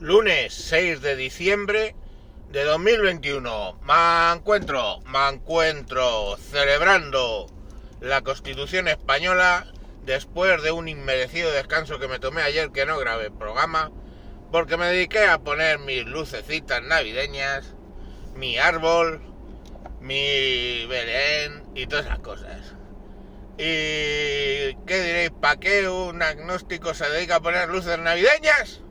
lunes 6 de diciembre de 2021. Me encuentro, me encuentro celebrando la Constitución española después de un inmerecido descanso que me tomé ayer que no grabé programa porque me dediqué a poner mis lucecitas navideñas, mi árbol, mi Belén y todas esas cosas. ¿Y qué diréis? ¿Para qué un agnóstico se dedica a poner luces navideñas?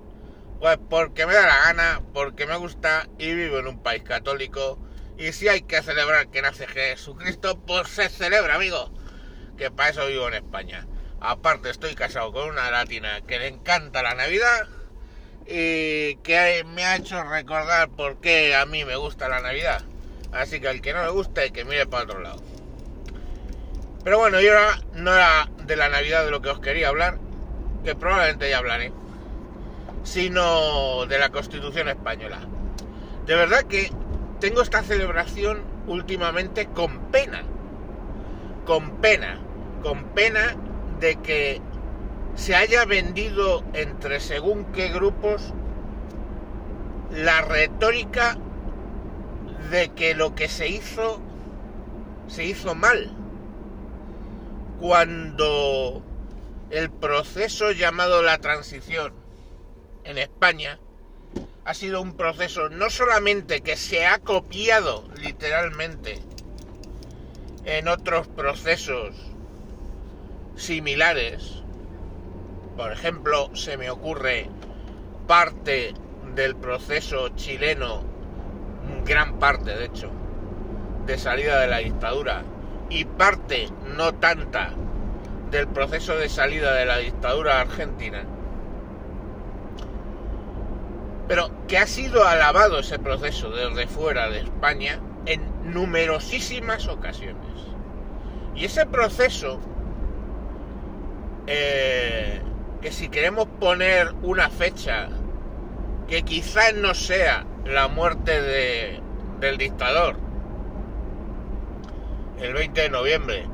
Pues porque me da la gana, porque me gusta y vivo en un país católico. Y si hay que celebrar que nace Jesucristo, pues se celebra, amigo. Que para eso vivo en España. Aparte estoy casado con una latina que le encanta la Navidad y que me ha hecho recordar por qué a mí me gusta la Navidad. Así que al que no le guste, que mire para otro lado. Pero bueno, yo ahora no era de la Navidad de lo que os quería hablar, que probablemente ya hablaré, sino de la Constitución Española. De verdad que tengo esta celebración últimamente con pena, con pena, con pena de que se haya vendido entre según qué grupos la retórica de que lo que se hizo se hizo mal cuando el proceso llamado la transición en España ha sido un proceso no solamente que se ha copiado literalmente en otros procesos similares, por ejemplo, se me ocurre parte del proceso chileno, gran parte de hecho, de salida de la dictadura, y parte, no tanta, del proceso de salida de la dictadura argentina, pero que ha sido alabado ese proceso desde fuera de España en numerosísimas ocasiones. Y ese proceso, eh, que si queremos poner una fecha que quizás no sea la muerte de, del dictador, el 20 de noviembre,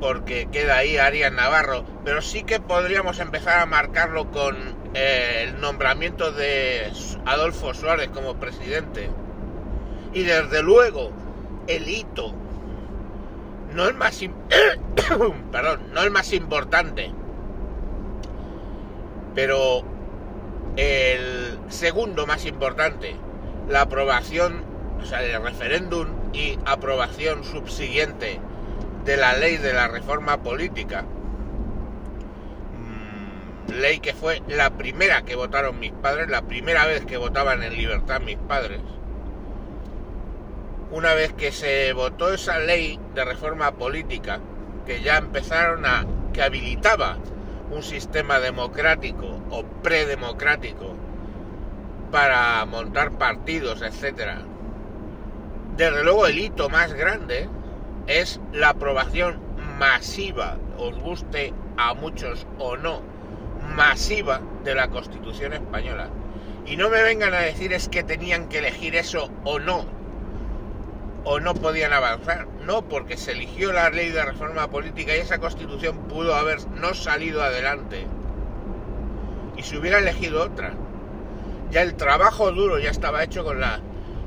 porque queda ahí Arias Navarro, pero sí que podríamos empezar a marcarlo con el nombramiento de Adolfo Suárez como presidente. Y desde luego, el hito no el más perdón, no el más importante, pero el segundo más importante, la aprobación o sea, el referéndum y aprobación subsiguiente de la ley de la reforma política, ley que fue la primera que votaron mis padres, la primera vez que votaban en libertad mis padres. Una vez que se votó esa ley de reforma política, que ya empezaron a, que habilitaba un sistema democrático o predemocrático para montar partidos, etcétera, desde luego el hito más grande es la aprobación masiva, os guste a muchos o no, masiva de la Constitución española. Y no me vengan a decir es que tenían que elegir eso o no, o no podían avanzar. No, porque se eligió la ley de reforma política y esa constitución pudo haber no salido adelante. Y se hubiera elegido otra. Ya el trabajo duro ya estaba hecho con la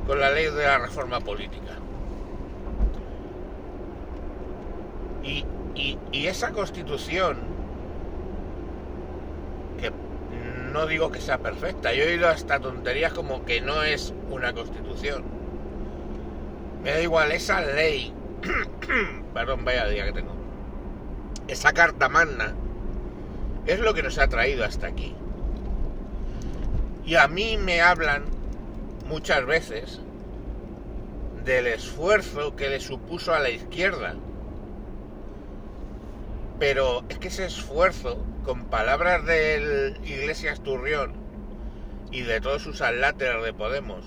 con la ley de la reforma política. Y, y, esa constitución, que no digo que sea perfecta, yo he oído hasta tonterías como que no es una constitución. Me da igual, esa ley, perdón, vaya día que tengo, esa carta magna, es lo que nos ha traído hasta aquí. Y a mí me hablan muchas veces del esfuerzo que le supuso a la izquierda. Pero es que ese esfuerzo, con palabras del Iglesias Turrión y de todos sus aláteres de Podemos,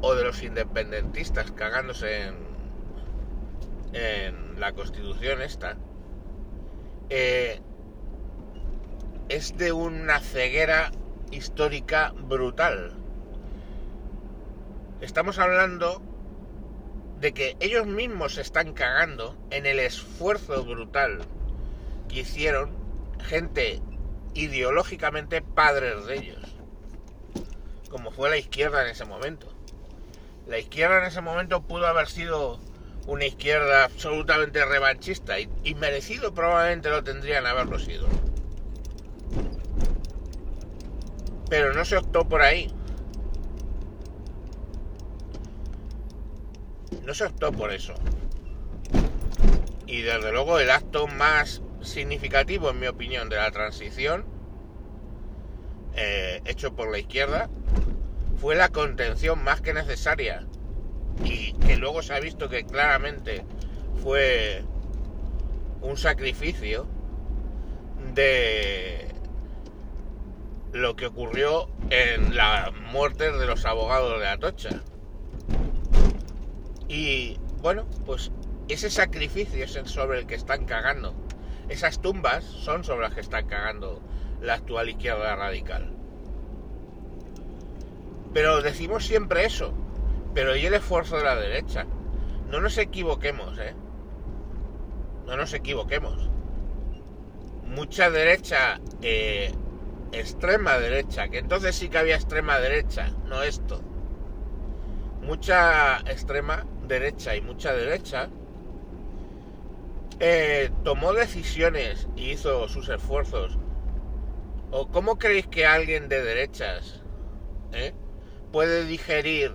o de los independentistas cagándose en, en la constitución esta, eh, es de una ceguera histórica brutal. Estamos hablando de que ellos mismos se están cagando en el esfuerzo brutal que hicieron gente ideológicamente padres de ellos, como fue la izquierda en ese momento. La izquierda en ese momento pudo haber sido una izquierda absolutamente revanchista y, y merecido probablemente lo tendrían haberlo sido. Pero no se optó por ahí. No se optó por eso. Y desde luego el acto más significativo, en mi opinión, de la transición, eh, hecho por la izquierda, fue la contención más que necesaria. Y que luego se ha visto que claramente fue un sacrificio de lo que ocurrió en la muerte de los abogados de Atocha. Y bueno, pues ese sacrificio es el sobre el que están cagando. Esas tumbas son sobre las que están cagando la actual izquierda radical. Pero decimos siempre eso. Pero ¿y el esfuerzo de la derecha? No nos equivoquemos, ¿eh? No nos equivoquemos. Mucha derecha, eh, extrema derecha, que entonces sí que había extrema derecha, no esto. Mucha extrema derecha y mucha derecha eh, tomó decisiones y hizo sus esfuerzos. ¿O cómo creéis que alguien de derechas eh, puede digerir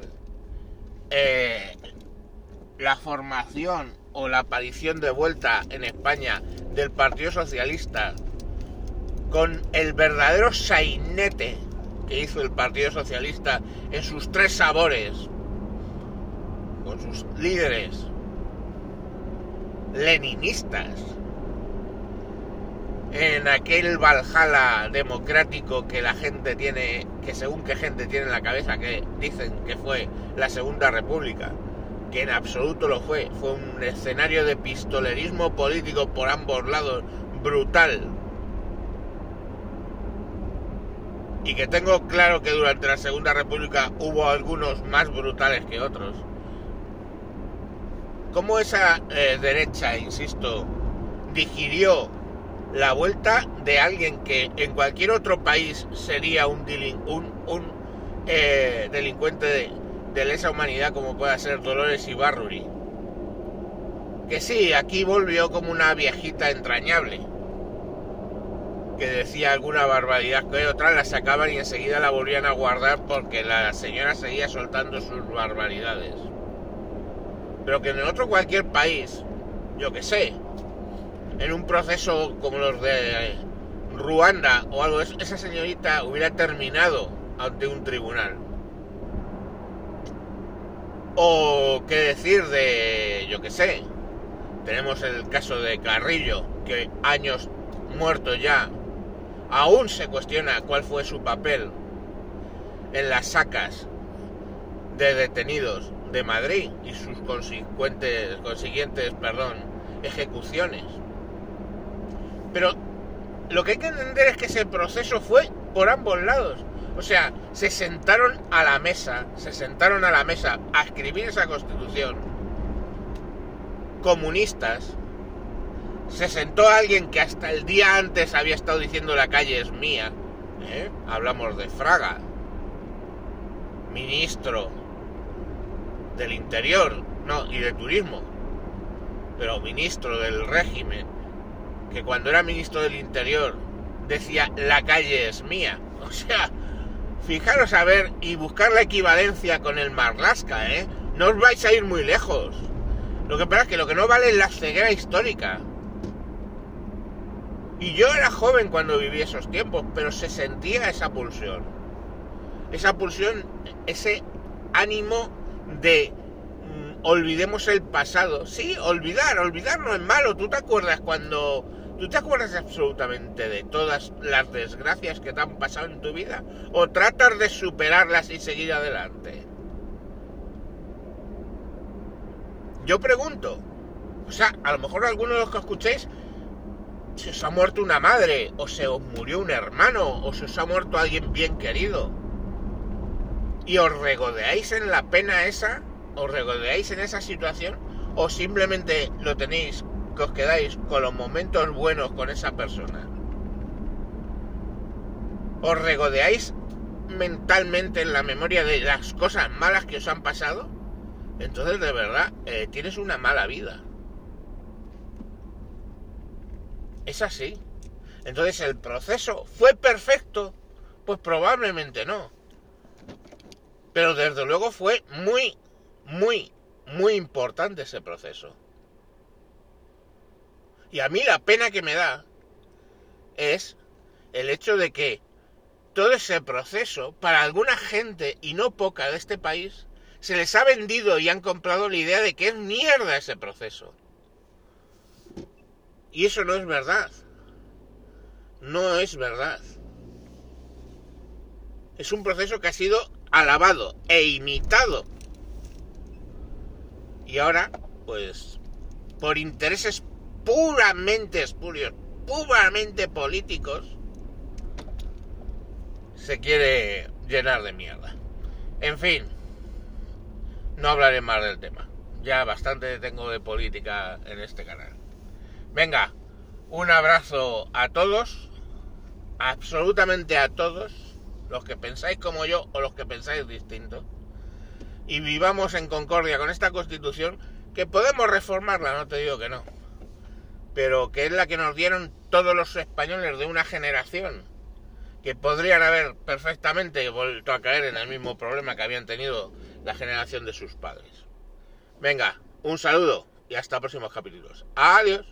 eh, la formación o la aparición de vuelta en España del Partido Socialista con el verdadero sainete que hizo el Partido Socialista en sus tres sabores, con sus líderes leninistas, en aquel Valhalla democrático que la gente tiene, que según qué gente tiene en la cabeza, que dicen que fue la Segunda República, que en absoluto lo fue, fue un escenario de pistolerismo político por ambos lados brutal. Y que tengo claro que durante la Segunda República hubo algunos más brutales que otros cómo esa eh, derecha, insisto, digirió la vuelta de alguien que en cualquier otro país sería un, eh, delincuente de, de, lesa humanidad como pueda ser Dolores Ibarruri. Que sí, aquí volvió como una viejita entrañable. Que decía alguna barbaridad que otra la sacaban y enseguida la volvían a guardar porque la señora seguía soltando sus barbaridades. Pero que en otro cualquier país, yo que sé, en un proceso como los de Ruanda o algo, esa señorita hubiera terminado ante un tribunal. O qué decir de, yo que sé, tenemos el caso de Carrillo, que años muerto ya, aún se cuestiona cuál fue su papel en las sacas de detenidos de Madrid y sus consiguientes, consiguientes perdón, ejecuciones. Pero lo que hay que entender es que ese proceso fue por ambos lados. O sea, se sentaron a la mesa, se sentaron a la mesa a escribir esa constitución. Comunistas. Se sentó alguien que hasta el día antes había estado diciendo la calle es mía. ¿eh? Hablamos de Fraga. Ministro del Interior, no, y de Turismo, pero ministro del régimen, que cuando era ministro del Interior decía la calle es mía. O sea, fijaros a ver y buscar la equivalencia con el Marlasca, ¿eh? No os vais a ir muy lejos. Lo que pasa es que lo que no vale es la ceguera histórica. Y yo era joven cuando viví esos tiempos, pero se sentía esa pulsión. Esa pulsión, ese ánimo de mm, olvidemos el pasado. Sí, olvidar, olvidar no es malo. ¿Tú te acuerdas cuando... ¿Tú te acuerdas absolutamente de todas las desgracias que te han pasado en tu vida? ¿O tratas de superarlas y seguir adelante? Yo pregunto. O sea, a lo mejor algunos de los que escuchéis se os ha muerto una madre, o se os murió un hermano, o se os ha muerto alguien bien querido y os regodeáis en la pena esa, os regodeáis en esa situación, o simplemente lo tenéis, que os quedáis con los momentos buenos con esa persona. os regodeáis mentalmente en la memoria de las cosas malas que os han pasado, entonces de verdad eh, tienes una mala vida. Es así. Entonces el proceso fue perfecto, pues probablemente no. Pero desde luego fue muy, muy, muy importante ese proceso. Y a mí la pena que me da es el hecho de que todo ese proceso, para alguna gente y no poca de este país, se les ha vendido y han comprado la idea de que es mierda ese proceso. Y eso no es verdad. No es verdad. Es un proceso que ha sido alabado e imitado. Y ahora, pues, por intereses puramente espurios, puramente políticos, se quiere llenar de mierda. En fin, no hablaré más del tema. Ya bastante tengo de política en este canal. Venga, un abrazo a todos, absolutamente a todos, los que pensáis como yo o los que pensáis distinto. Y vivamos en concordia con esta constitución, que podemos reformarla, no te digo que no. Pero que es la que nos dieron todos los españoles de una generación que podrían haber perfectamente vuelto a caer en el mismo problema que habían tenido la generación de sus padres. Venga, un saludo y hasta próximos capítulos. Adiós.